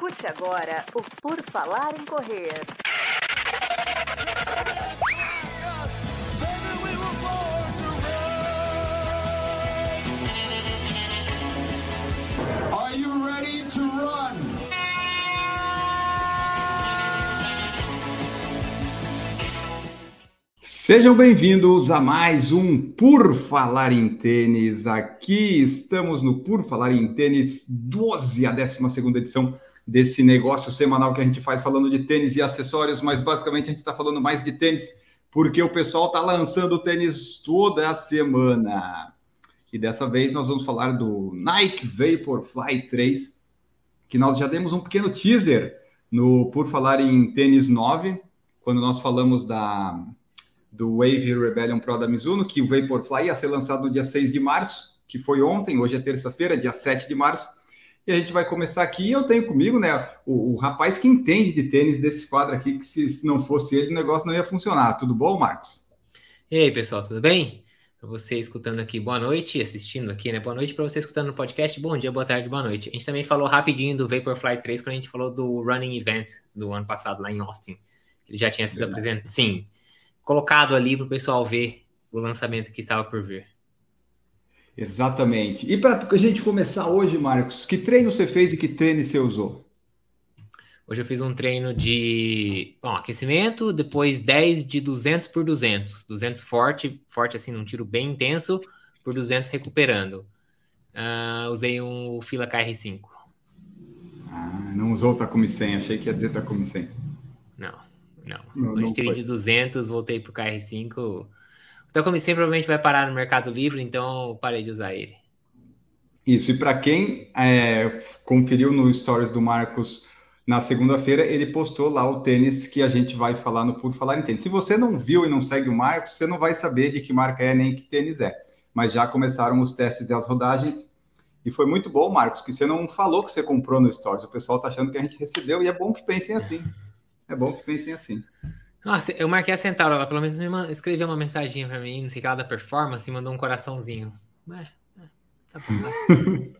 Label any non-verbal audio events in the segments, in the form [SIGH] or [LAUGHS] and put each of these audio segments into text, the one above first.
Escute agora o Por Falar em Correr. Are you ready to run? Sejam bem-vindos a mais um Por Falar em Tênis. Aqui estamos no Por Falar em Tênis 12, a 12 edição desse negócio semanal que a gente faz falando de tênis e acessórios, mas basicamente a gente está falando mais de tênis porque o pessoal está lançando tênis toda semana. E dessa vez nós vamos falar do Nike Vaporfly 3, que nós já demos um pequeno teaser no Por Falar em Tênis 9, quando nós falamos da do Wave Rebellion Pro da Mizuno, que o Vaporfly ia ser lançado no dia 6 de março, que foi ontem, hoje é terça-feira, dia 7 de março. E a gente vai começar aqui. Eu tenho comigo, né, o, o, rapaz que entende de tênis desse quadro aqui, que se, se não fosse ele, o negócio não ia funcionar. Tudo bom, Marcos? E aí, pessoal, tudo bem? Para você escutando aqui, boa noite, assistindo aqui, né? Boa noite para você escutando no podcast, bom dia, boa tarde, boa noite. A gente também falou rapidinho do Vaporfly 3 quando a gente falou do Running Event do ano passado lá em Austin. Ele já tinha sido apresentado. Sim, colocado ali para o pessoal ver o lançamento que estava por vir. Exatamente. E para a gente começar hoje, Marcos, que treino você fez e que treino você usou? Hoje eu fiz um treino de bom, aquecimento, depois 10 de 200 por 200. 200 forte, forte assim, num tiro bem intenso, por 200 recuperando. Uh, usei um Fila KR5. Ah, não usou o Takumi 100, achei que ia dizer Takumi 100. Não. Não. não Hoje tirei de 200, voltei pro KR5. O Takumi 100 provavelmente vai parar no Mercado Livre, então parei de usar ele. Isso, e para quem é, conferiu no Stories do Marcos na segunda-feira, ele postou lá o tênis que a gente vai falar no Por Falar em Tênis. Se você não viu e não segue o Marcos, você não vai saber de que marca é nem que tênis é. Mas já começaram os testes e as rodagens. E foi muito bom, Marcos, que você não falou que você comprou no Stories. O pessoal tá achando que a gente recebeu e é bom que pensem assim. É bom que pensem assim. Nossa, eu marquei a Centauro, ela pelo menos escreveu uma mensagem pra mim, não sei o que lá da performance, e mandou um coraçãozinho. É, é, tá bom,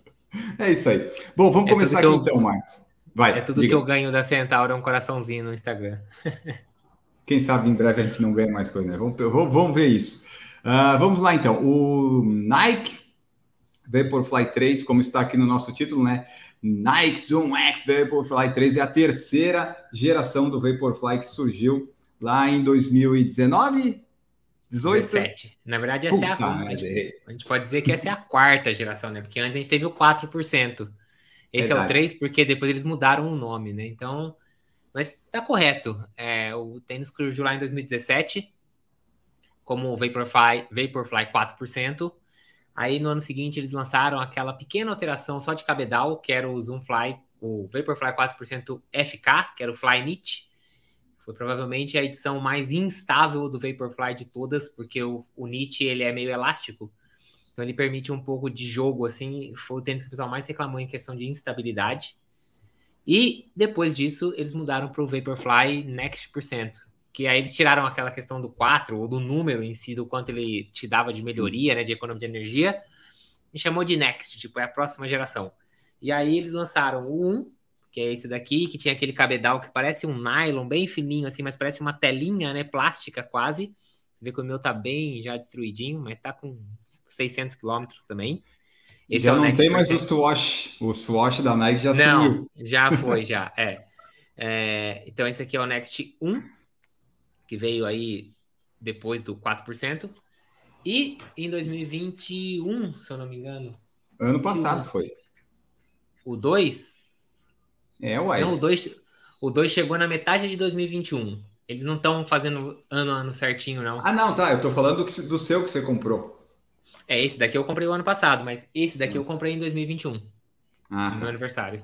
[LAUGHS] é isso aí. Bom, vamos é começar aqui eu, então, Marcos. Vai. É tudo diga. que eu ganho da Centauro, é um coraçãozinho no Instagram. [LAUGHS] Quem sabe em breve a gente não ganha mais coisa, né? Vamos, vamos ver isso. Uh, vamos lá então. O Nike Vaporfly 3, como está aqui no nosso título, né? Nike Zoom X Vaporfly 3 é a terceira geração do Vaporfly que surgiu lá em 2019, 18? 17. Na verdade, essa Puta, é a, a, gente, a gente pode dizer que essa é a quarta geração, né? Porque antes a gente teve o 4%. Esse Verdade. é o 3 porque depois eles mudaram o nome, né? Então, mas tá correto. É, o tênis surgiu lá em 2017 como o Vaporfly, Vaporfly 4%. Aí no ano seguinte eles lançaram aquela pequena alteração só de cabedal, que era o Zoomfly, o Vaporfly 4% FK, que era o Fly Knit. Foi provavelmente a edição mais instável do Vaporfly de todas, porque o, o Knit ele é meio elástico. Então ele permite um pouco de jogo, assim. Foi o tênis que o pessoal mais reclamou em questão de instabilidade. E depois disso, eles mudaram para o Vaporfly Next Percent, que aí eles tiraram aquela questão do 4, ou do número em si, do quanto ele te dava de melhoria, né, de economia de energia, e chamou de Next, tipo, é a próxima geração. E aí eles lançaram o 1, que é esse daqui, que tinha aquele cabedal que parece um nylon, bem fininho assim, mas parece uma telinha, né, plástica quase. Você vê que o meu tá bem já destruidinho, mas tá com 600 quilômetros também. Esse já é não tem mais o Swatch, o Swatch da Nike já não, sumiu. já [LAUGHS] foi, já, é. é. Então esse aqui é o Next 1, que veio aí depois do 4%. E em 2021, se eu não me engano. Ano passado foi. O 2? É, uai. Não, o 2 o 2 chegou na metade de 2021. Eles não estão fazendo ano a ano certinho, não. Ah, não, tá. Eu tô falando do, do seu que você comprou. É, esse daqui eu comprei o ano passado, mas esse daqui hum. eu comprei em 2021. Ah, no meu aniversário.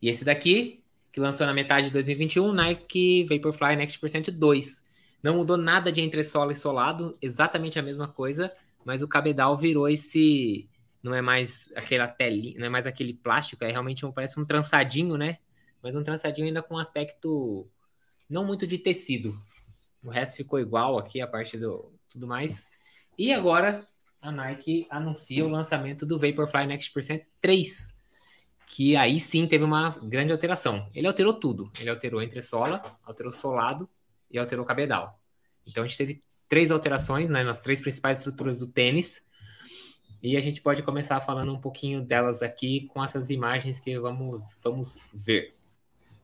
E esse daqui, que lançou na metade de 2021, Nike Vaporfly Next Percent 2. Não mudou nada de entressola e solado, exatamente a mesma coisa, mas o cabedal virou esse. Não é mais aquela telinha, não é mais aquele plástico, é realmente um, parece um trançadinho, né? Mas um trançadinho ainda com um aspecto não muito de tecido. O resto ficou igual aqui, a parte do tudo mais. E agora a Nike anuncia o lançamento do Vaporfly Next Percent 3, que aí sim teve uma grande alteração. Ele alterou tudo. Ele alterou entressola, alterou solado e alterou cabedal. Então a gente teve três alterações né, nas três principais estruturas do tênis. E a gente pode começar falando um pouquinho delas aqui com essas imagens que vamos, vamos ver.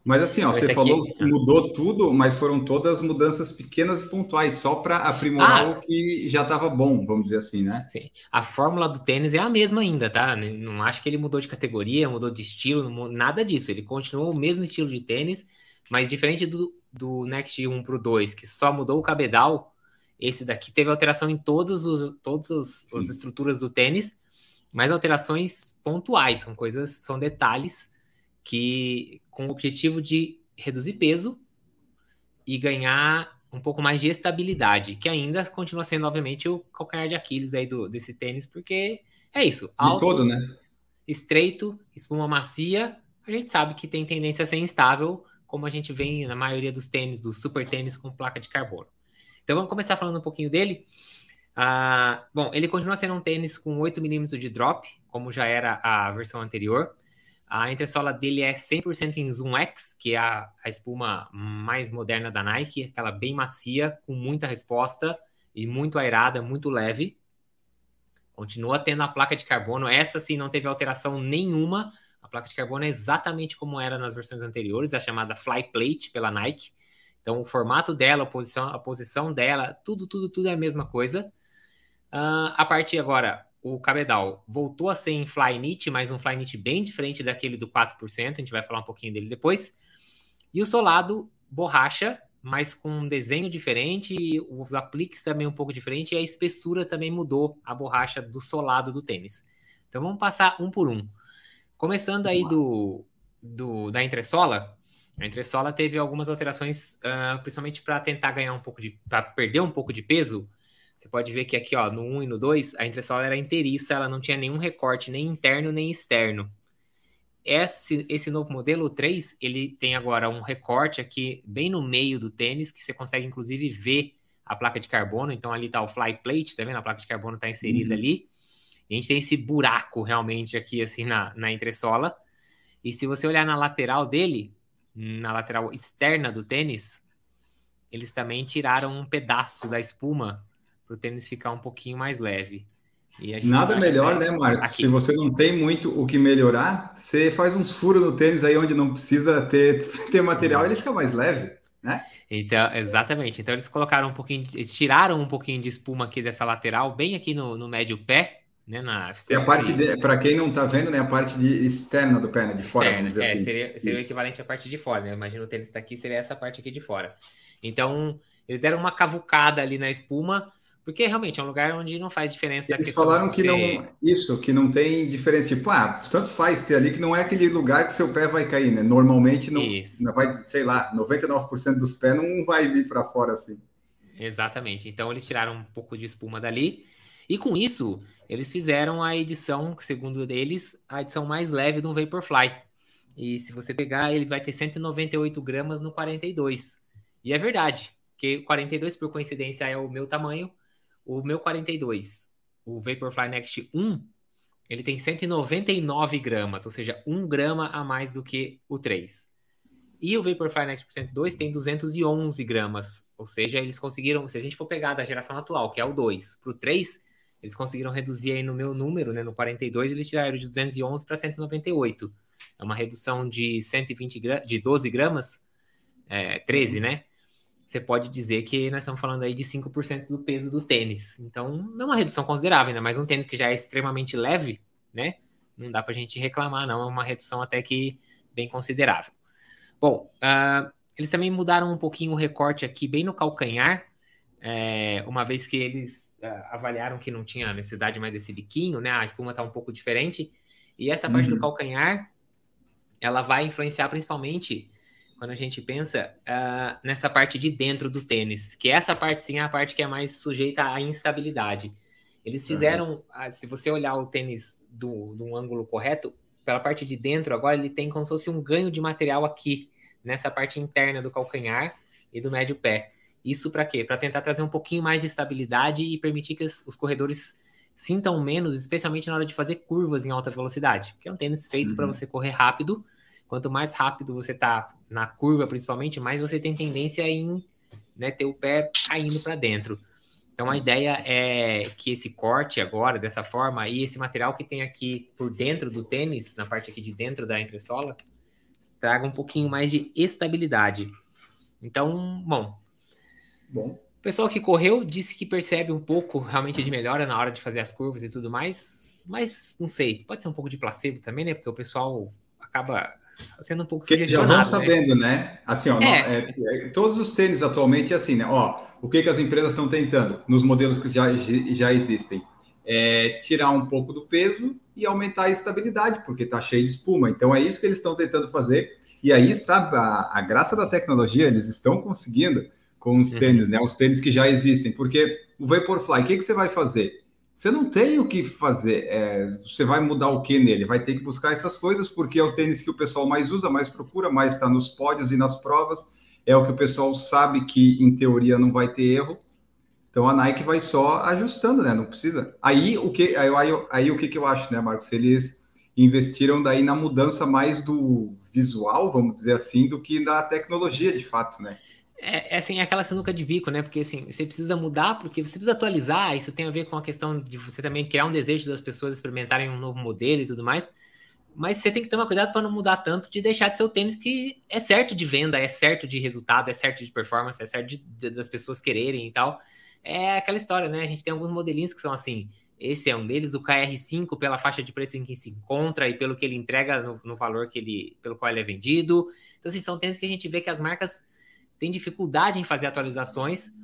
Mas assim, ó, você falou que mudou tudo, mas foram todas mudanças pequenas e pontuais, só para aprimorar ah, o que já estava bom, vamos dizer assim, né? Sim. A fórmula do tênis é a mesma ainda, tá? Não acho que ele mudou de categoria, mudou de estilo, nada disso. Ele continuou o mesmo estilo de tênis, mas diferente do, do Next 1 para o 2, que só mudou o cabedal, esse daqui teve alteração em todos os, todas as estruturas do tênis, mas alterações pontuais, são coisas, são detalhes que com o objetivo de reduzir peso e ganhar um pouco mais de estabilidade, que ainda continua sendo, obviamente, o calcanhar de Aquiles aí do, desse tênis, porque é isso. Alto, todo, né? Estreito, espuma macia, a gente sabe que tem tendência a ser instável, como a gente vê na maioria dos tênis, dos super tênis com placa de carbono. Então vamos começar falando um pouquinho dele. Ah, bom, ele continua sendo um tênis com 8 milímetros de drop, como já era a versão anterior. A entressola dele é 100% em Zoom X, que é a, a, espuma mais moderna da Nike, aquela bem macia, com muita resposta e muito aerada, muito leve. Continua tendo a placa de carbono, essa sim não teve alteração nenhuma. A placa de carbono é exatamente como era nas versões anteriores, a chamada Fly Plate pela Nike. Então, o formato dela, a posição, a posição dela, tudo, tudo, tudo é a mesma coisa. Uh, a partir agora, o cabedal voltou a ser em Flyknit, mas um Flyknit bem diferente daquele do 4%, a gente vai falar um pouquinho dele depois. E o solado, borracha, mas com um desenho diferente, os apliques também um pouco diferente, e a espessura também mudou a borracha do solado do tênis. Então vamos passar um por um. Começando aí do, do da entressola, a entressola teve algumas alterações, uh, principalmente para tentar ganhar um pouco de. para perder um pouco de peso. Você pode ver que aqui, ó, no 1 e no 2, a entressola era inteiriça, ela não tinha nenhum recorte, nem interno nem externo. Esse, esse novo modelo, o 3, ele tem agora um recorte aqui bem no meio do tênis, que você consegue inclusive ver a placa de carbono. Então ali tá o fly plate, tá vendo? A placa de carbono está inserida uhum. ali. E a gente tem esse buraco realmente aqui, assim, na, na entressola. E se você olhar na lateral dele, na lateral externa do tênis, eles também tiraram um pedaço da espuma para o tênis ficar um pouquinho mais leve. Nada melhor, né, Marcos? Aqui. Se você não tem muito o que melhorar, você faz uns furos no tênis aí onde não precisa ter, [LAUGHS] ter material, ele fica mais leve, né? Então, exatamente. Então eles colocaram um pouquinho, eles tiraram um pouquinho de espuma aqui dessa lateral, bem aqui no, no médio pé, né? Na, e a parte para quem não está vendo, né? A parte de externa do pé, né? De fora, vamos dizer é, assim. Seria, seria o equivalente à parte de fora, né? Imagina o tênis está aqui, seria essa parte aqui de fora. Então, eles deram uma cavucada ali na espuma, porque realmente é um lugar onde não faz diferença. Eles falaram que não. Isso, que não tem diferença. Tipo, ah, tanto faz ter ali que não é aquele lugar que seu pé vai cair, né? Normalmente não, não vai, sei lá, 99% dos pés não vai vir para fora assim. Exatamente. Então eles tiraram um pouco de espuma dali. E com isso, eles fizeram a edição, segundo eles, a edição mais leve do Vaporfly. E se você pegar, ele vai ter 198 gramas no 42. E é verdade, que 42, por coincidência, é o meu tamanho. O meu 42, o Vaporfly Next 1, ele tem 199 gramas, ou seja, 1 grama a mais do que o 3. E o Vaporfly Next 2 tem 211 gramas, ou seja, eles conseguiram, se a gente for pegar da geração atual, que é o 2, para o 3, eles conseguiram reduzir aí no meu número, né, no 42, eles tiraram de 211 para 198. É uma redução de 120 gra de 12 gramas, é, 13, né? Você pode dizer que nós estamos falando aí de 5% do peso do tênis. Então, não é uma redução considerável, né? Mas um tênis que já é extremamente leve, né? Não dá para a gente reclamar, não. É uma redução até que bem considerável. Bom, uh, eles também mudaram um pouquinho o recorte aqui, bem no calcanhar, é, uma vez que eles uh, avaliaram que não tinha necessidade mais desse biquinho, né? A espuma está um pouco diferente. E essa parte uhum. do calcanhar, ela vai influenciar principalmente quando a gente pensa uh, nessa parte de dentro do tênis, que essa parte sim é a parte que é mais sujeita à instabilidade. Eles fizeram, uhum. se você olhar o tênis do, do ângulo correto, pela parte de dentro, agora ele tem como se fosse um ganho de material aqui, nessa parte interna do calcanhar e do médio pé. Isso para quê? Para tentar trazer um pouquinho mais de estabilidade e permitir que os corredores sintam menos, especialmente na hora de fazer curvas em alta velocidade, porque é um tênis feito uhum. para você correr rápido. Quanto mais rápido você tá na curva, principalmente, mais você tem tendência em né, ter o pé caindo para dentro. Então a ideia é que esse corte agora, dessa forma, e esse material que tem aqui por dentro do tênis, na parte aqui de dentro da entressola, traga um pouquinho mais de estabilidade. Então, bom. Bom. O pessoal que correu disse que percebe um pouco realmente de melhora na hora de fazer as curvas e tudo mais, mas não sei, pode ser um pouco de placebo também, né? Porque o pessoal acaba sendo um pouco que Já vão né? sabendo, né? né? Assim, ó, é. É, é, todos os tênis atualmente é assim, né? Ó, o que, que as empresas estão tentando nos modelos que já, já existem? É tirar um pouco do peso e aumentar a estabilidade, porque está cheio de espuma. Então é isso que eles estão tentando fazer. E aí está a, a graça da tecnologia, eles estão conseguindo com os uhum. tênis, uhum. né? Os tênis que já existem, porque o Vaporfly, o que, que você vai fazer? Você não tem o que fazer. É, você vai mudar o que nele? Vai ter que buscar essas coisas, porque é o tênis que o pessoal mais usa, mais procura, mais está nos pódios e nas provas. É o que o pessoal sabe que, em teoria, não vai ter erro. Então a Nike vai só ajustando, né? Não precisa. Aí o que, aí, aí, aí o que, que eu acho, né, Marcos? Eles investiram daí na mudança mais do visual, vamos dizer assim, do que da tecnologia de fato, né? É, é, assim, é aquela sinuca de bico, né? Porque assim, você precisa mudar, porque você precisa atualizar. Isso tem a ver com a questão de você também criar um desejo das pessoas experimentarem um novo modelo e tudo mais. Mas você tem que tomar cuidado para não mudar tanto de deixar de ser o tênis que é certo de venda, é certo de resultado, é certo de performance, é certo de, de, das pessoas quererem e tal. É aquela história, né? A gente tem alguns modelinhos que são assim. Esse é um deles, o KR5, pela faixa de preço em que se encontra e pelo que ele entrega no, no valor que ele, pelo qual ele é vendido. Então, assim, são tênis que a gente vê que as marcas tem dificuldade em fazer atualizações.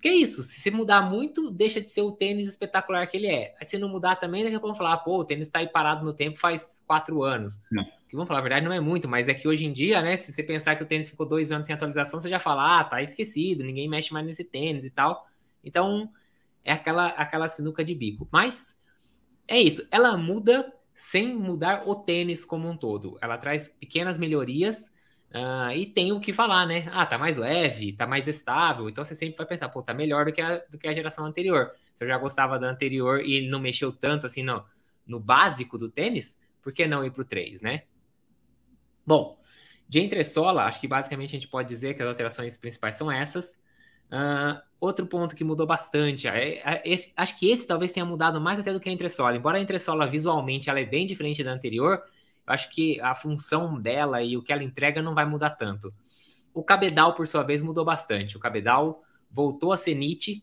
Que é isso, se mudar muito, deixa de ser o tênis espetacular que ele é. Aí se não mudar também, daqui a pouco vão falar, pô, o tênis está aí parado no tempo faz quatro anos. Não. Que vamos falar, a verdade não é muito, mas é que hoje em dia, né, se você pensar que o tênis ficou dois anos sem atualização, você já fala, ah, tá esquecido, ninguém mexe mais nesse tênis e tal. Então, é aquela, aquela sinuca de bico. Mas, é isso, ela muda sem mudar o tênis como um todo. Ela traz pequenas melhorias Uh, e tem o que falar, né? Ah, tá mais leve, tá mais estável. Então você sempre vai pensar, pô, tá melhor do que a, do que a geração anterior. Se eu já gostava da anterior e não mexeu tanto assim no, no básico do tênis, por que não ir pro 3, né? Bom, de entressola, acho que basicamente a gente pode dizer que as alterações principais são essas. Uh, outro ponto que mudou bastante, é, é, esse, acho que esse talvez tenha mudado mais até do que a entressola. Embora a entressola visualmente ela é bem diferente da anterior, acho que a função dela e o que ela entrega não vai mudar tanto. O cabedal, por sua vez, mudou bastante. O cabedal voltou a ser Nietzsche.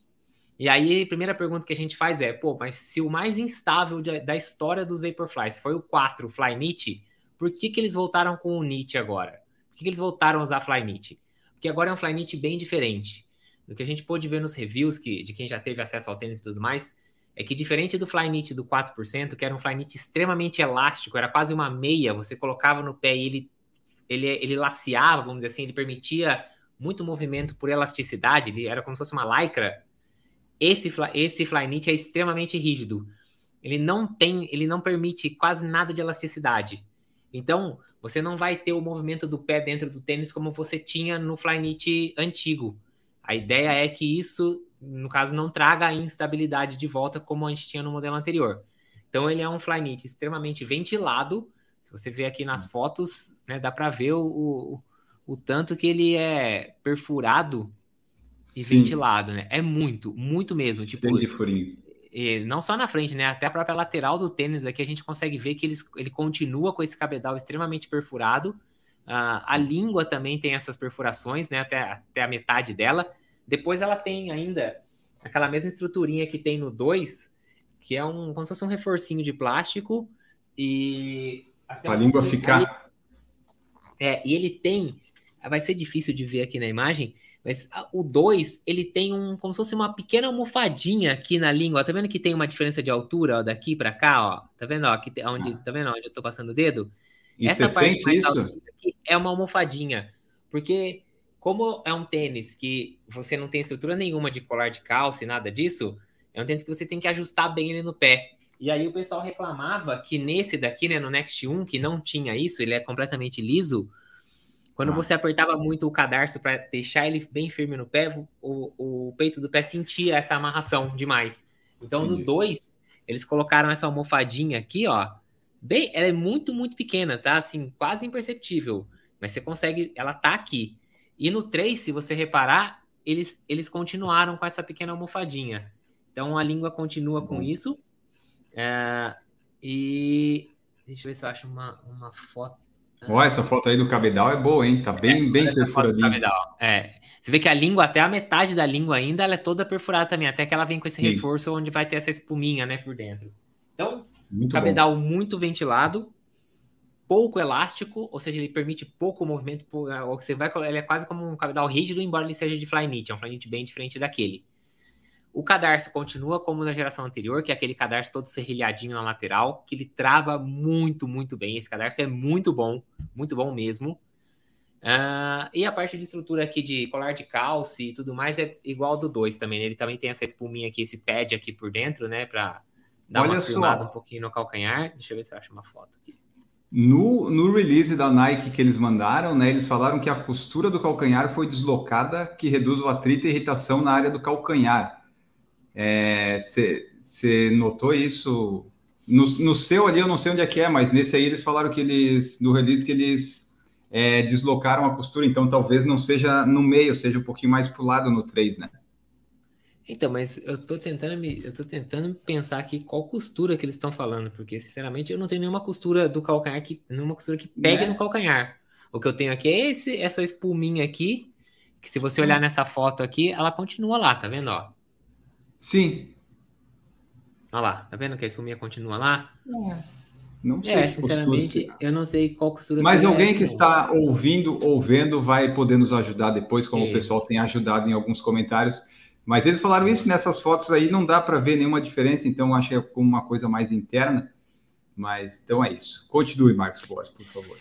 E aí, a primeira pergunta que a gente faz é: pô, mas se o mais instável de, da história dos Vaporflies foi o 4 Fly Nietzsche, por que, que eles voltaram com o Nietzsche agora? Por que, que eles voltaram a usar Fly Nietzsche? Porque agora é um Fly Nietzsche bem diferente. Do que a gente pôde ver nos reviews que, de quem já teve acesso ao tênis e tudo mais, é que diferente do Flyknit do 4%, que era um Flyknit extremamente elástico, era quase uma meia, você colocava no pé e ele, ele, ele laceava, vamos dizer assim, ele permitia muito movimento por elasticidade, ele era como se fosse uma lycra. Esse, esse Flyknit é extremamente rígido. Ele não tem, ele não permite quase nada de elasticidade. Então, você não vai ter o movimento do pé dentro do tênis como você tinha no Flyknit antigo. A ideia é que isso no caso, não traga a instabilidade de volta como a gente tinha no modelo anterior. Então, ele é um Flyknit extremamente ventilado. Se você ver aqui nas fotos, né, dá para ver o, o, o, tanto que ele é perfurado e Sim. ventilado, né? É muito, muito mesmo. Tipo, Tem furinho. E não só na frente, né? Até a própria lateral do tênis aqui a gente consegue ver que ele, ele continua com esse cabedal extremamente perfurado. Uh, a língua também tem essas perfurações, né? Até, até a metade dela. Depois ela tem ainda aquela mesma estruturinha que tem no 2, que é um como se fosse um reforcinho de plástico e a língua ficar é, e ele tem, vai ser difícil de ver aqui na imagem, mas o 2, ele tem um como se fosse uma pequena almofadinha aqui na língua. Tá vendo que tem uma diferença de altura, ó, daqui para cá, ó? Tá vendo, ó, aqui, onde, tá vendo onde eu tô passando o dedo? E Essa parte mais isso? aqui é uma almofadinha, porque como é um tênis que você não tem estrutura nenhuma de colar de calça e nada disso, é um tênis que você tem que ajustar bem ele no pé. E aí o pessoal reclamava que nesse daqui, né, no Next 1, que não tinha isso, ele é completamente liso. Quando ah. você apertava muito o cadarço para deixar ele bem firme no pé, o, o peito do pé sentia essa amarração demais. Então Entendi. no 2, eles colocaram essa almofadinha aqui, ó. Bem, ela é muito, muito pequena, tá? Assim, quase imperceptível. Mas você consegue, ela tá aqui. E no 3, se você reparar, eles, eles continuaram com essa pequena almofadinha. Então a língua continua com isso. É, e deixa eu ver se eu acho uma, uma foto. Ó, essa foto aí do cabedal é boa, hein? Tá bem, é, bem perfuradinha. É. Você vê que a língua, até a metade da língua ainda, ela é toda perfurada também, até que ela vem com esse Sim. reforço onde vai ter essa espuminha, né, por dentro. Então, muito cabedal bom. muito ventilado, pouco elástico, ou seja, ele permite pouco movimento, é, ou você vai, ele é quase como um cabedal rígido, embora ele seja de flyknit, é um flyknit bem diferente daquele. O cadarço continua como na geração anterior, que é aquele cadarço todo serrilhadinho na lateral, que ele trava muito, muito bem. Esse cadarço é muito bom, muito bom mesmo. Uh, e a parte de estrutura aqui de colar de calce e tudo mais é igual ao do 2 também. Né? Ele também tem essa espuminha aqui, esse pad aqui por dentro, né? Para dar Olha uma filmada um pouquinho no calcanhar. Deixa eu ver se eu acho uma foto aqui. No, no release da Nike que eles mandaram, né, eles falaram que a costura do calcanhar foi deslocada, que reduz o atrito e irritação na área do calcanhar. Você é, notou isso? No, no, seu ali, eu não sei onde é que é, mas nesse aí eles falaram que eles, no release, que eles é, deslocaram a costura, então talvez não seja no meio, seja um pouquinho mais pro lado no 3, né? Então, mas eu tô tentando me, eu tô tentando pensar aqui qual costura que eles estão falando, porque sinceramente eu não tenho nenhuma costura do calcanhar que, nenhuma costura que pegue né? no calcanhar. O que eu tenho aqui é esse, essa espuminha aqui, que se você olhar nessa foto aqui, ela continua lá, tá vendo, ó? Sim. Olha lá, tá vendo que a espuminha continua lá? É. Não sei. É, sinceramente, eu não sei qual costura. Mas alguém que está ouvindo ou vendo vai poder nos ajudar depois, como isso. o pessoal tem ajudado em alguns comentários. Mas eles falaram isso nessas fotos aí, não dá para ver nenhuma diferença, então acho que é uma coisa mais interna. Mas então é isso. Continue, Marcos Boas, por favor.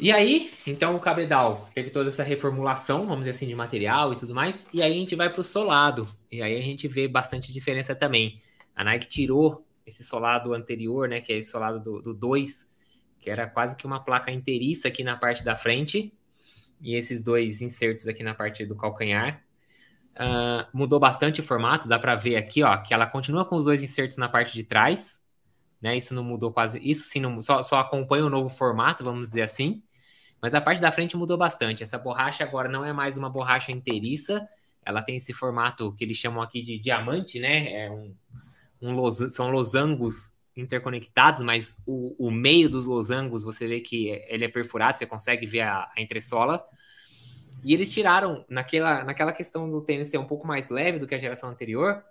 E aí, então o cabedal teve toda essa reformulação, vamos dizer assim, de material e tudo mais. E aí a gente vai para o solado. E aí a gente vê bastante diferença também. A Nike tirou esse solado anterior, né? Que é esse solado do 2, que era quase que uma placa inteiriça aqui na parte da frente. E esses dois insertos aqui na parte do calcanhar. Uh, mudou bastante o formato, dá para ver aqui, ó, que ela continua com os dois insertos na parte de trás, né? Isso não mudou quase, isso sim, não, só, só acompanha o novo formato, vamos dizer assim. Mas a parte da frente mudou bastante. Essa borracha agora não é mais uma borracha inteiriça, ela tem esse formato que eles chamam aqui de diamante, né? É um, um los, são losangos interconectados, mas o, o, meio dos losangos você vê que ele é perfurado, você consegue ver a, a entressola. E eles tiraram, naquela, naquela questão do tênis ser um pouco mais leve do que a geração anterior,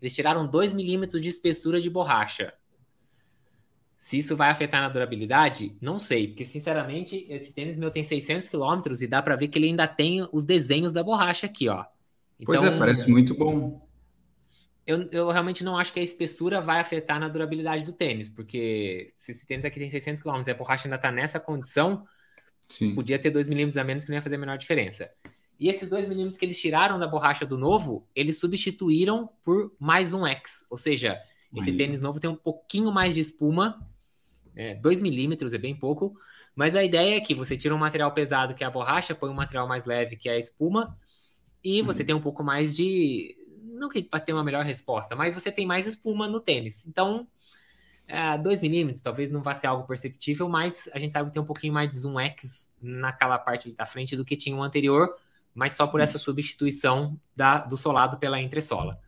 eles tiraram 2 milímetros de espessura de borracha. Se isso vai afetar na durabilidade, não sei, porque sinceramente esse tênis meu tem 600 quilômetros e dá para ver que ele ainda tem os desenhos da borracha aqui, ó. Então, pois é, então, parece muito bom. Eu, eu realmente não acho que a espessura vai afetar na durabilidade do tênis, porque se esse tênis aqui tem 600 km e a borracha ainda está nessa condição, Sim. podia ter 2 milímetros a menos que não ia fazer a menor diferença. E esses 2 milímetros que eles tiraram da borracha do novo, eles substituíram por mais um X, ou seja, esse tênis novo tem um pouquinho mais de espuma, 2 é, milímetros é bem pouco, mas a ideia é que você tira um material pesado que é a borracha, põe um material mais leve que é a espuma, e você uhum. tem um pouco mais de. Não que para ter uma melhor resposta, mas você tem mais espuma no tênis. Então, 2 é, milímetros talvez não vá ser algo perceptível, mas a gente sabe que tem um pouquinho mais de zoom X naquela parte da frente do que tinha o anterior, mas só por essa substituição da, do solado pela entressola.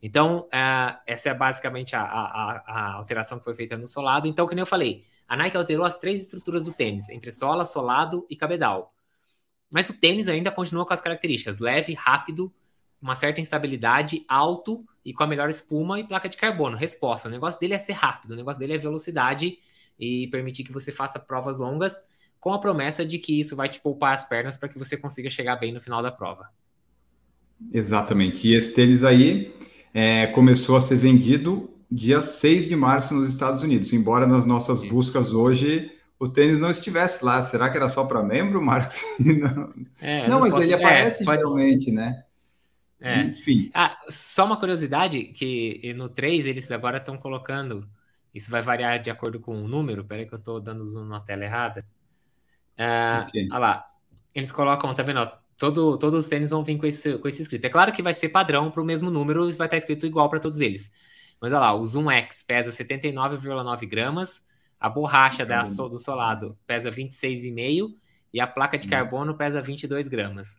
Então, uh, essa é basicamente a, a, a, alteração que foi feita no solado. Então, como eu falei, a Nike alterou as três estruturas do tênis, entre sola, solado e cabedal. Mas o tênis ainda continua com as características leve, rápido, uma certa instabilidade, alto e com a melhor espuma e placa de carbono. Resposta: o negócio dele é ser rápido, o negócio dele é velocidade e permitir que você faça provas longas, com a promessa de que isso vai te poupar as pernas para que você consiga chegar bem no final da prova. Exatamente. E esse tênis aí, é, começou a ser vendido dia 6 de março nos Estados Unidos, embora nas nossas buscas hoje o tênis não estivesse lá. Será que era só para membro, Marcos? [LAUGHS] não, é, não mas ele aparece é, geralmente, né? É. Enfim. Ah, só uma curiosidade, que no 3 eles agora estão colocando, isso vai variar de acordo com o número, peraí que eu estou dando zoom na tela errada. Ah, okay. Olha lá, eles colocam, tá vendo? Todo, todos os tênis vão vir com esse, com esse escrito. É claro que vai ser padrão para o mesmo número, vai estar escrito igual para todos eles. Mas olha lá, o Zoom X pesa 79,9 gramas, a borracha da, do solado pesa 26,5 e a placa de hum. carbono pesa 22 gramas.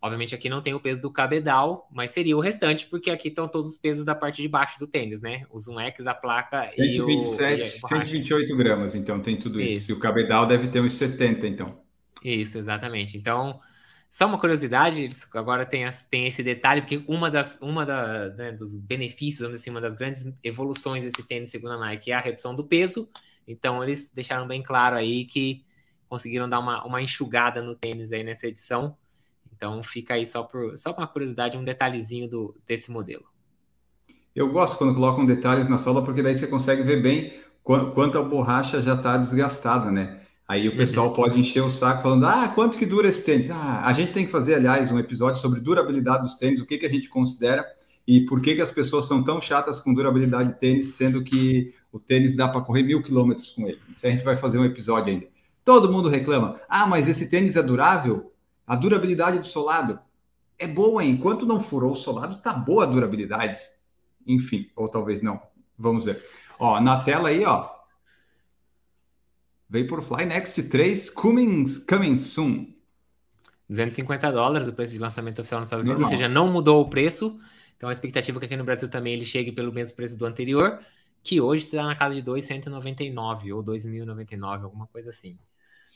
Obviamente aqui não tem o peso do cabedal, mas seria o restante, porque aqui estão todos os pesos da parte de baixo do tênis, né? Os Zoom X, a placa 127, e o... 128 gramas, então tem tudo isso. isso. E o cabedal deve ter uns 70, então. Isso, exatamente. Então, só uma curiosidade, agora tem, tem esse detalhe, porque uma das uma da, né, dos benefícios, assim, uma das grandes evoluções desse tênis, segundo a Nike, é a redução do peso. Então, eles deixaram bem claro aí que conseguiram dar uma, uma enxugada no tênis aí nessa edição. Então, fica aí só por só uma curiosidade, um detalhezinho do, desse modelo. Eu gosto quando colocam detalhes na sola, porque daí você consegue ver bem quanto a borracha já está desgastada, né? Aí o pessoal uhum. pode encher o saco falando: ah, quanto que dura esse tênis? Ah, a gente tem que fazer, aliás, um episódio sobre durabilidade dos tênis, o que, que a gente considera e por que, que as pessoas são tão chatas com durabilidade de tênis, sendo que o tênis dá para correr mil quilômetros com ele. Isso a gente vai fazer um episódio ainda. Todo mundo reclama: ah, mas esse tênis é durável? A durabilidade do solado é boa, enquanto não furou o solado, tá boa a durabilidade. Enfim, ou talvez não. Vamos ver. Ó, na tela aí, ó, Vaporfly Next 3 coming, coming soon. 250 dólares o preço de lançamento oficial nos Estados Unidos, Normal. ou seja, não mudou o preço. Então a expectativa é que aqui no Brasil também ele chegue pelo mesmo preço do anterior, que hoje está na casa de 2,199 ou 2.099, alguma coisa assim.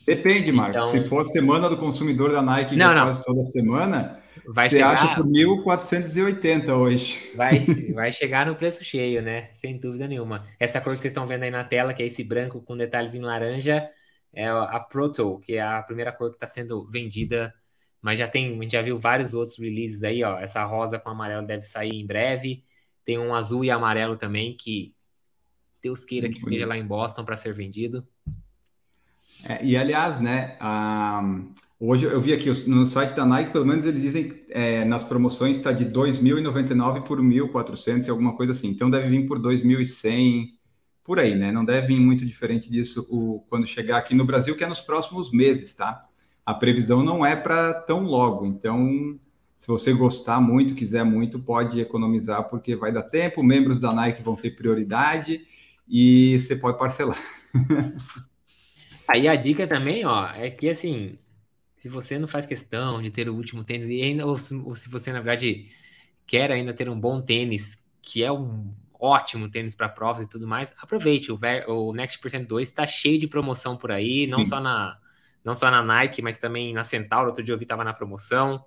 Depende, Marcos. Então... Se for semana do consumidor da Nike, não, não. quase toda semana, vai você chegar... acha por 1.480 hoje. Vai, [LAUGHS] vai chegar no preço cheio, né? Sem dúvida nenhuma. Essa cor que vocês estão vendo aí na tela, que é esse branco com detalhes em laranja, é a Proto, que é a primeira cor que está sendo vendida. Mas já tem, a gente já viu vários outros releases aí, ó. Essa rosa com amarelo deve sair em breve. Tem um azul e amarelo também, que Deus queira que esteja lá em Boston para ser vendido. É, e aliás, né, hoje eu vi aqui no site da Nike, pelo menos eles dizem que é, nas promoções está de 2.099 por 1.400 e alguma coisa assim. Então deve vir por 2.100 por aí, né? Não deve vir muito diferente disso o, quando chegar aqui no Brasil, que é nos próximos meses, tá? A previsão não é para tão logo. Então, se você gostar muito, quiser muito, pode economizar, porque vai dar tempo, membros da Nike vão ter prioridade e você pode parcelar. [LAUGHS] Aí a dica também, ó, é que assim, se você não faz questão de ter o último tênis, e ainda, ou, se, ou se você, na verdade, quer ainda ter um bom tênis, que é um ótimo tênis para provas e tudo mais, aproveite. O, o Next Percent 2 está cheio de promoção por aí, não só, na, não só na Nike, mas também na Centauro. Outro dia eu vi estava na promoção.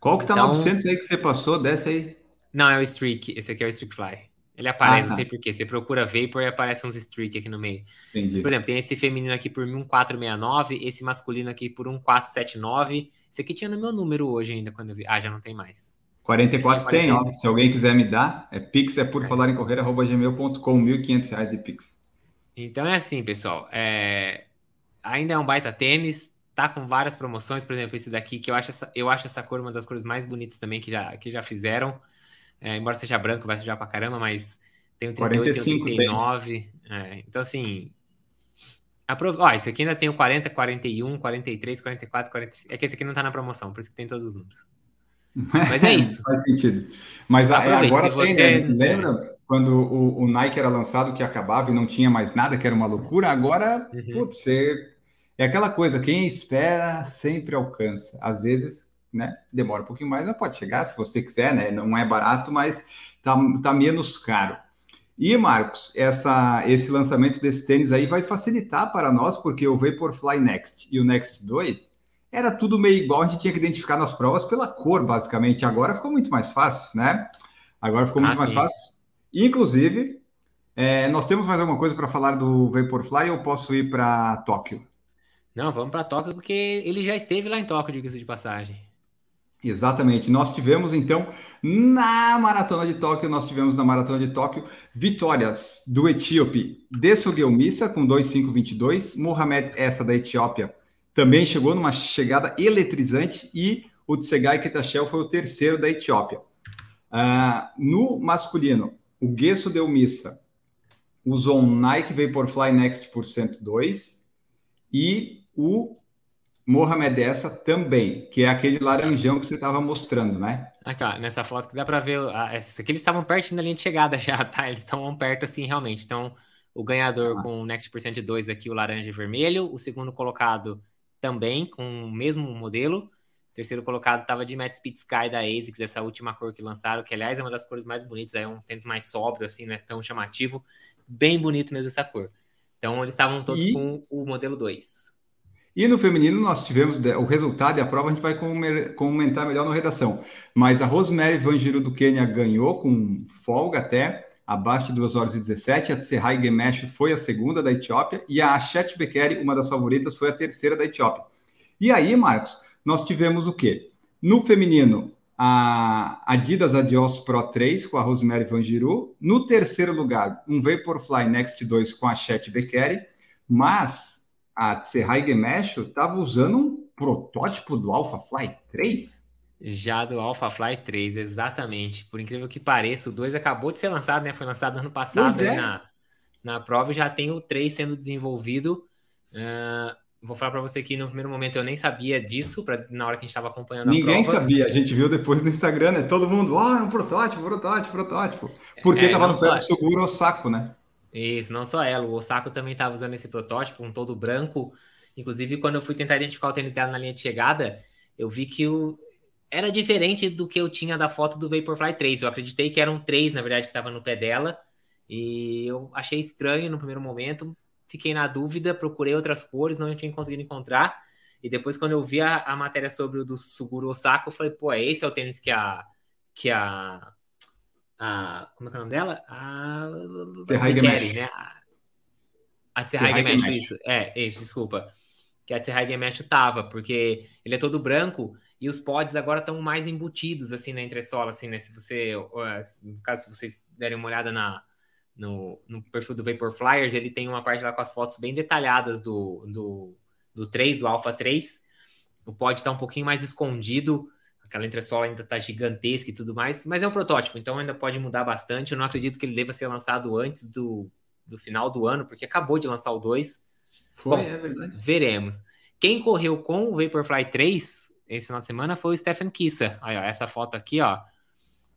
Qual que tá então... 900 aí que você passou? Desce aí. Não, é o Streak. Esse aqui é o Streak Fly. Ele aparece, ah, não sei porquê. Você procura Vapor e aparece uns streak aqui no meio. Mas, por exemplo, tem esse feminino aqui por 1469, esse masculino aqui por 1479. Esse aqui tinha no meu número hoje ainda, quando eu vi. Ah, já não tem mais. 44 tem, ó. Se alguém quiser me dar, é pix, é por falar em correr, arroba gmail.com, 1.500 reais de pix. Então é assim, pessoal. É... Ainda é um baita tênis, tá com várias promoções, por exemplo, esse daqui, que eu acho essa, eu acho essa cor uma das cores mais bonitas também que já, que já fizeram. É, embora seja branco, vai sujar pra caramba, mas tem o 38, 45, tem o 39. Tem. É, então, assim. Aprov... Ó, esse aqui ainda tem o 40, 41, 43, 44, 45. É que esse aqui não tá na promoção, por isso que tem todos os números. Mas é [LAUGHS] isso. Faz sentido. Mas Aproveite, agora tem, você... né? Lembra quando o, o, Nike era lançado que acabava e não tinha mais nada, que era uma loucura? Agora, uhum. putz, você... é aquela coisa, quem espera sempre alcança. Às vezes né? Demora um pouquinho mais, mas pode chegar se você quiser, né? Não é barato, mas tá, tá menos caro. E, Marcos, essa, esse lançamento desse tênis aí vai facilitar para nós, porque o Vaporfly Next e o Next 2 era tudo meio igual, a gente tinha que identificar nas provas pela cor, basicamente. Agora ficou muito mais fácil, né? Agora ficou muito ah, mais fácil. Inclusive, é, nós temos mais alguma coisa para falar do Vaporfly ou posso ir para Tóquio? Não, vamos para Tóquio, porque ele já esteve lá em Tóquio, diga-se de passagem. Exatamente. Nós tivemos, então, na Maratona de Tóquio, nós tivemos na Maratona de Tóquio vitórias do etíope Desogel Missa com 2,522, Mohamed Essa da Etiópia também chegou numa chegada eletrizante e o Tsegai Ketachel foi o terceiro da Etiópia. Uh, no masculino, o Gesso deu Missa usou um Nike Vaporfly Next por 102 e o Mohamed Essa também, que é aquele laranjão que você estava mostrando, né? Aqui, ó, nessa foto que dá para ver, ah, essa aqui eles estavam perto da linha de chegada já, [LAUGHS] tá? Eles estavam perto assim, realmente. Então, o ganhador ah. com o Next Percent 2 aqui, o laranja e vermelho. O segundo colocado também com o mesmo modelo. O terceiro colocado estava de Matt Speed Sky da ASICS, essa última cor que lançaram, que aliás é uma das cores mais bonitas, é um tênis mais sóbrio, assim, não é tão chamativo. Bem bonito mesmo essa cor. Então, eles estavam todos e... com o modelo 2. E no feminino nós tivemos o resultado e a prova a gente vai comentar melhor na redação. Mas a Rosemary Van Giro do Quênia ganhou com folga até, abaixo de 2 horas e 17. A Tserrai Gemesh foi a segunda da Etiópia e a Achet Bekeri, uma das favoritas, foi a terceira da Etiópia. E aí, Marcos, nós tivemos o quê? No feminino, a Adidas Adios Pro 3 com a Rosemary Van Giru. No terceiro lugar, um Vaporfly Next 2 com a Chet Bekeri. Mas a Tserrai Gemesho estava usando um protótipo do AlphaFly 3? Já do AlphaFly 3, exatamente. Por incrível que pareça, o 2 acabou de ser lançado, né? Foi lançado ano passado é. na, na prova e já tem o 3 sendo desenvolvido. Uh, vou falar para você que no primeiro momento eu nem sabia disso, pra, na hora que a gente estava acompanhando Ninguém sabia, a gente viu depois no Instagram, né? Todo mundo, ó, oh, é um protótipo, protótipo, protótipo. Porque estava é, no pé do Suguro Osako, né? Isso, não só ela. O Osako também estava usando esse protótipo, um todo branco. Inclusive, quando eu fui tentar identificar o tênis dela na linha de chegada, eu vi que o... era diferente do que eu tinha da foto do Vaporfly 3. Eu acreditei que era um 3, na verdade, que estava no pé dela. E eu achei estranho no primeiro momento. Fiquei na dúvida, procurei outras cores, não tinha conseguido encontrar. E depois, quando eu vi a, a matéria sobre o do Suguro Osako, eu falei, pô, esse é o tênis que a, que a a. Como é que é o nome dela? A. Terraigemesh. Né? A Terraigemesh, isso. É, isso, desculpa. Que a Terraigemesh tava, porque ele é todo branco e os pods agora estão mais embutidos, assim, na entressola, assim, né? Se você. No caso, se vocês derem uma olhada na, no, no perfil do Vapor Flyers, ele tem uma parte lá com as fotos bem detalhadas do, do, do 3, do Alpha 3. O pod está um pouquinho mais escondido aquela entressola ainda está gigantesca e tudo mais, mas é um protótipo, então ainda pode mudar bastante. Eu não acredito que ele deva ser lançado antes do, do final do ano, porque acabou de lançar o 2. Foi, Bom, é verdade. Veremos. Quem correu com o Vaporfly 3 esse final de semana foi o Stephen Kissa. Aí, ó, essa foto aqui, ó.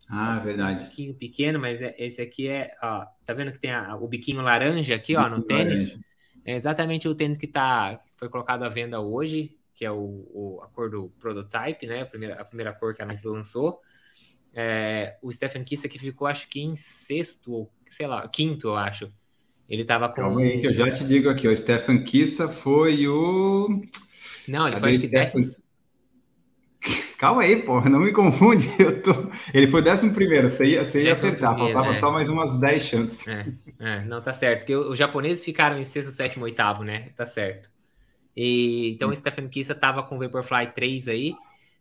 Ah, verdade. Um pouquinho pequeno, mas é, esse aqui é, ó, tá vendo que tem a, o biquinho laranja aqui, ó, no tênis? Laranja. É exatamente o tênis que tá, foi colocado à venda hoje que é o, o, a cor do prototype, né? A primeira, a primeira cor que a Nike lançou. É, o Stephen Kissa que ficou, acho que em sexto, ou sei lá, quinto, eu acho. Ele tava com. Calma aí, que eu já te digo aqui, o Stephen Kissa foi o. Não, ele Cadê foi Stephen... décimo. Calma aí, porra, não me confunde. [LAUGHS] Eu tô... Ele foi décimo primeiro, você ia, você ia acertar, faltava é. só mais umas 10 chances. É, é, não, tá certo, porque os japoneses ficaram em sexto, sétimo, oitavo, né? Tá certo. E, então o Stephen Kissa estava com o Vaporfly 3 aí.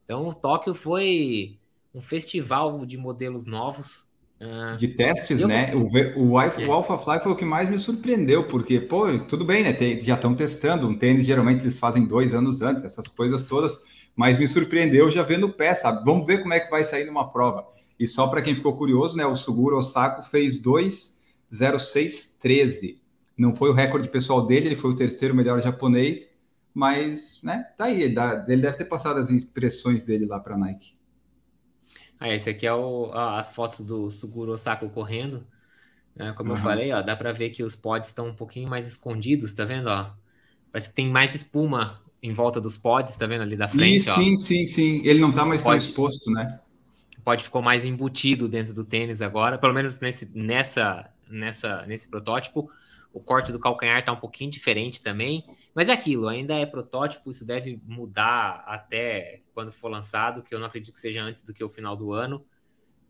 Então o Tóquio foi um festival de modelos novos. Uh, de testes, eu... né? O, o, é. o AlphaFly foi o que mais me surpreendeu, porque, pô, tudo bem, né? Tem, já estão testando. Um tênis geralmente eles fazem dois anos antes, essas coisas todas, mas me surpreendeu já vendo o pé, sabe? Vamos ver como é que vai sair numa prova. E só para quem ficou curioso, né? O Suguro Osako fez 2,0613. Não foi o recorde pessoal dele, ele foi o terceiro melhor japonês mas, né, tá aí. Ele deve ter passado as impressões dele lá para Nike. Ah, esse aqui é o, ó, as fotos do Suguro Osako correndo. Né? Como uhum. eu falei, ó, dá para ver que os pods estão um pouquinho mais escondidos, tá vendo? Ó? Parece que tem mais espuma em volta dos pods, tá vendo ali da frente? E, sim, sim, sim. Ele não tá mais tão exposto, né? O pod ficou mais embutido dentro do tênis agora, pelo menos nesse, nessa, nessa, nesse protótipo. O corte do calcanhar está um pouquinho diferente também. Mas é aquilo, ainda é protótipo, isso deve mudar até quando for lançado, que eu não acredito que seja antes do que o final do ano.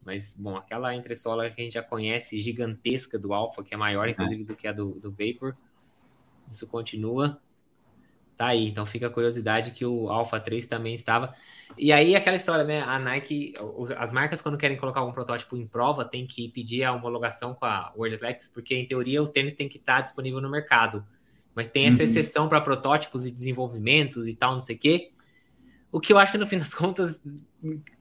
Mas, bom, aquela entressola que a gente já conhece, gigantesca do Alpha, que é maior, inclusive, do que a do, do Vapor. Isso continua. Tá aí, então fica a curiosidade que o Alpha 3 também estava. E aí aquela história, né? A Nike, as marcas quando querem colocar um protótipo em prova, tem que pedir a homologação com a World Athletics, porque em teoria o tênis tem que estar disponível no mercado. Mas tem essa uhum. exceção para protótipos e desenvolvimentos e tal, não sei o quê. O que eu acho que no fim das contas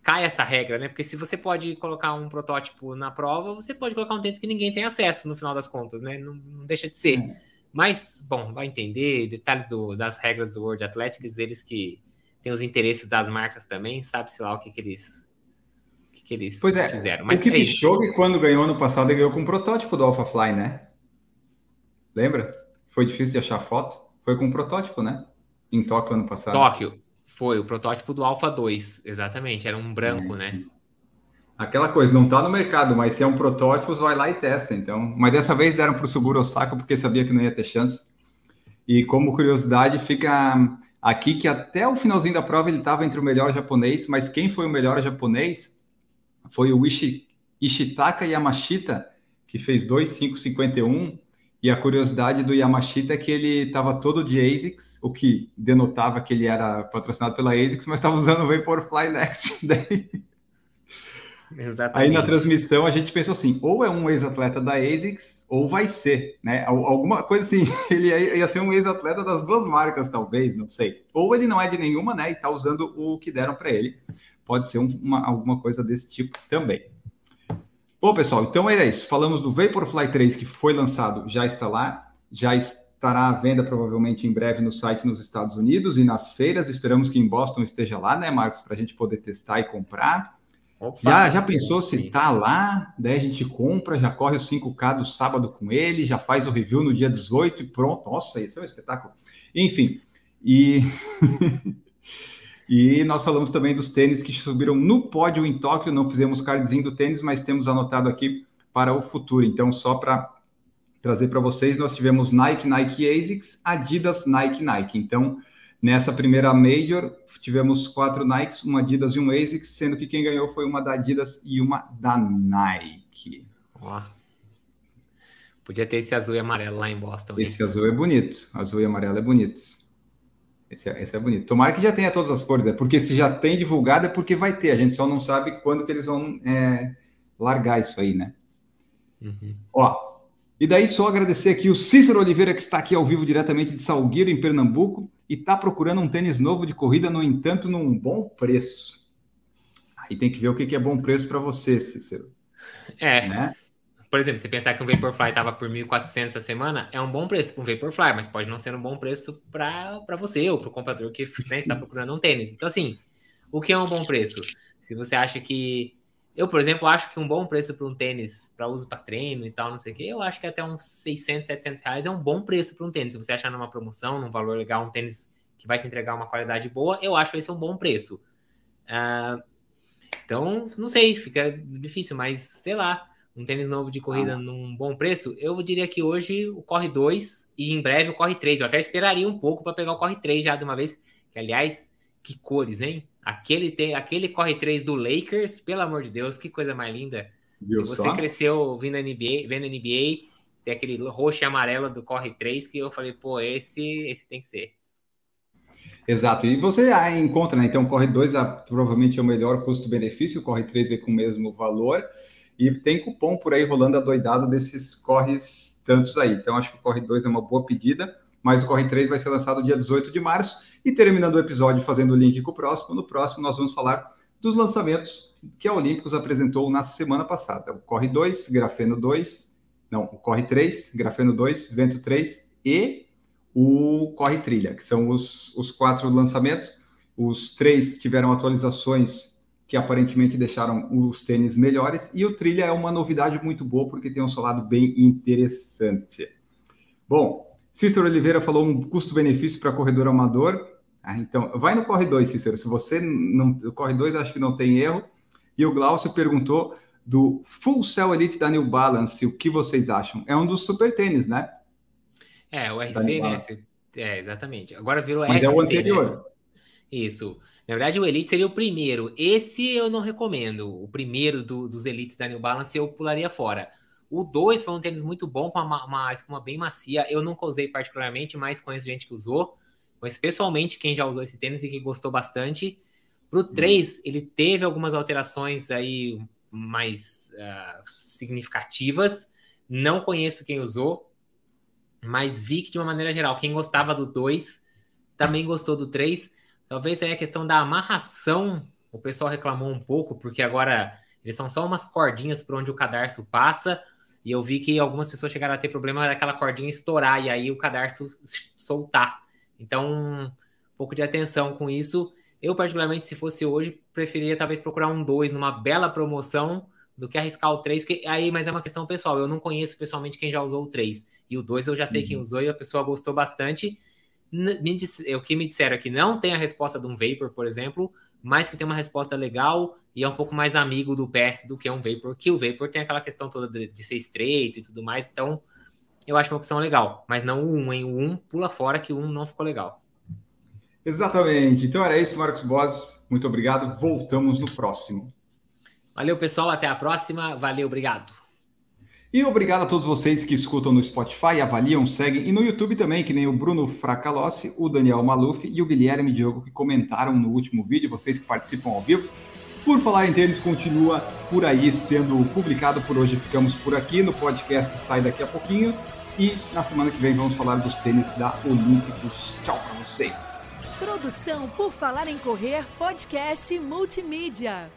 cai essa regra, né? Porque se você pode colocar um protótipo na prova, você pode colocar um tênis que ninguém tem acesso no final das contas, né? Não, não deixa de ser. Uhum. Mas, bom, vai entender detalhes do, das regras do World Athletics, eles que têm os interesses das marcas também, sabe-se lá o que, que eles que, que eles pois é, fizeram. Mas o Kipchoge, é quando ganhou no passado, ele ganhou com um protótipo do AlphaFly, né? Lembra? Foi difícil de achar foto. Foi com um protótipo, né? Em Tóquio ano passado. Tóquio. Foi o protótipo do Alpha 2, exatamente. Era um branco, é. né? Aquela coisa, não está no mercado, mas se é um protótipo, vai lá e testa. Então, mas dessa vez deram para o Suguro Osaka porque sabia que não ia ter chance. E como curiosidade, fica aqui que até o finalzinho da prova ele estava entre o melhor japonês, mas quem foi o melhor japonês foi o Ishi, Ishitaka Yamashita, que fez 2,551. E a curiosidade do Yamashita é que ele estava todo de ASICS, o que denotava que ele era patrocinado pela ASICS, mas estava usando o Vaporfly Next. [LAUGHS] Daí... Exatamente. Aí na transmissão a gente pensou assim, ou é um ex-atleta da ASICS, ou vai ser, né? Alguma coisa assim, [LAUGHS] ele ia ser um ex-atleta das duas marcas, talvez, não sei. Ou ele não é de nenhuma, né? E está usando o que deram para ele. Pode ser uma, alguma coisa desse tipo também. Bom, pessoal, então era isso. Falamos do Vaporfly 3 que foi lançado, já está lá, já estará à venda provavelmente em breve no site nos Estados Unidos e nas feiras. Esperamos que em Boston esteja lá, né, Marcos, para a gente poder testar e comprar. Opa, já, já pensou se tá lá, daí a gente compra, já corre o 5K do sábado com ele, já faz o review no dia 18 e pronto. Nossa, isso é um espetáculo. Enfim, e [LAUGHS] E nós falamos também dos tênis que subiram no pódio em Tóquio. Não fizemos cardzinho do tênis, mas temos anotado aqui para o futuro. Então, só para trazer para vocês, nós tivemos Nike, Nike ASICS, Adidas, Nike, Nike. Então, nessa primeira Major, tivemos quatro Nikes, uma Adidas e um ASICS, sendo que quem ganhou foi uma da Adidas e uma da Nike. Ó. Podia ter esse azul e amarelo lá em Boston. Esse azul é bonito. Azul e amarelo é bonito. Esse é, esse é bonito. Tomara que já tenha todas as cores, né? porque se já tem divulgado é porque vai ter. A gente só não sabe quando que eles vão é, largar isso aí, né? Uhum. Ó, e daí só agradecer aqui o Cícero Oliveira, que está aqui ao vivo diretamente de Salgueiro, em Pernambuco, e está procurando um tênis novo de corrida, no entanto, num bom preço. Aí tem que ver o que é bom preço para você, Cícero. É. Né? Por exemplo, você pensar que um Vaporfly estava por 1.400 essa semana, é um bom preço para um Vaporfly, mas pode não ser um bom preço para você ou para o comprador que né, está procurando um tênis. Então, assim, o que é um bom preço? Se você acha que. Eu, por exemplo, acho que um bom preço para um tênis para uso para treino e tal, não sei o quê, eu acho que até uns 600, 700 reais é um bom preço para um tênis. Se você achar numa promoção, num valor legal, um tênis que vai te entregar uma qualidade boa, eu acho esse um bom preço. Uh, então, não sei, fica difícil, mas sei lá um tênis novo de corrida ah. num bom preço, eu diria que hoje o Corre 2 e em breve o Corre 3. Eu até esperaria um pouco para pegar o Corre 3 já de uma vez. Que, aliás, que cores, hein? Aquele, tem, aquele Corre 3 do Lakers, pelo amor de Deus, que coisa mais linda. Viu Se você só? cresceu vindo NBA, vendo NBA, tem aquele roxo e amarelo do Corre 3 que eu falei, pô, esse, esse tem que ser. Exato, e você encontra, né? Então, Corre 2 provavelmente é o melhor custo-benefício, Corre 3 vem com o mesmo valor. E tem cupom por aí rolando adoidado desses corres tantos aí. Então, acho que o Corre 2 é uma boa pedida, mas o Corre 3 vai ser lançado dia 18 de março. E terminando o episódio, fazendo o link com o próximo, no próximo nós vamos falar dos lançamentos que a Olímpicos apresentou na semana passada. O Corre 2, Grafeno 2, não, o Corre 3, Grafeno 2, Vento 3 e o Corre Trilha, que são os, os quatro lançamentos. Os três tiveram atualizações que aparentemente deixaram os tênis melhores. E o Trilha é uma novidade muito boa, porque tem um solado bem interessante. Bom, Cícero Oliveira falou um custo-benefício para corredor amador. Ah, então, vai no Corre 2, Cícero. Se você não. O Corre 2 acho que não tem erro. E o Glaucio perguntou do Full Cell Elite da New Balance. O que vocês acham? É um dos super tênis, né? É, o RC, né? É, exatamente. Agora virou Mas SC, é o anterior. Né? Isso. Na verdade, o Elite seria o primeiro. Esse eu não recomendo. O primeiro do, dos Elites da New Balance eu pularia fora. O 2 foi um tênis muito bom, com uma, uma espuma bem macia. Eu nunca usei particularmente, mas conheço gente que usou. Conheço pessoalmente quem já usou esse tênis e que gostou bastante. Pro 3, uhum. ele teve algumas alterações aí mais uh, significativas. Não conheço quem usou, mas vi que de uma maneira geral, quem gostava do 2 também gostou do 3. Talvez aí a questão da amarração, o pessoal reclamou um pouco, porque agora eles são só umas cordinhas por onde o cadarço passa. E eu vi que algumas pessoas chegaram a ter problema daquela cordinha estourar e aí o cadarço soltar. Então, um pouco de atenção com isso. Eu, particularmente, se fosse hoje, preferiria talvez procurar um 2 numa bela promoção do que arriscar o 3, porque aí, mas é uma questão pessoal. Eu não conheço pessoalmente quem já usou o 3. E o 2 eu já sei uhum. quem usou e a pessoa gostou bastante. Me disse, o que me disseram é que não tem a resposta de um Vapor, por exemplo, mas que tem uma resposta legal e é um pouco mais amigo do pé do que um Vapor, que o Vapor tem aquela questão toda de, de ser estreito e tudo mais, então eu acho uma opção legal, mas não o 1, hein? O 1 pula fora que o 1 não ficou legal. Exatamente. Então era isso, Marcos Boss. Muito obrigado. Voltamos no próximo. Valeu, pessoal. Até a próxima. Valeu, obrigado. E obrigado a todos vocês que escutam no Spotify, avaliam, seguem e no YouTube também, que nem o Bruno Fracalossi, o Daniel Maluf e o Guilherme Diogo que comentaram no último vídeo, vocês que participam ao vivo. Por falar em tênis, continua por aí sendo publicado. Por hoje ficamos por aqui. No podcast sai daqui a pouquinho. E na semana que vem vamos falar dos tênis da Olímpicos. Tchau para vocês. Produção por Falar em Correr, podcast multimídia.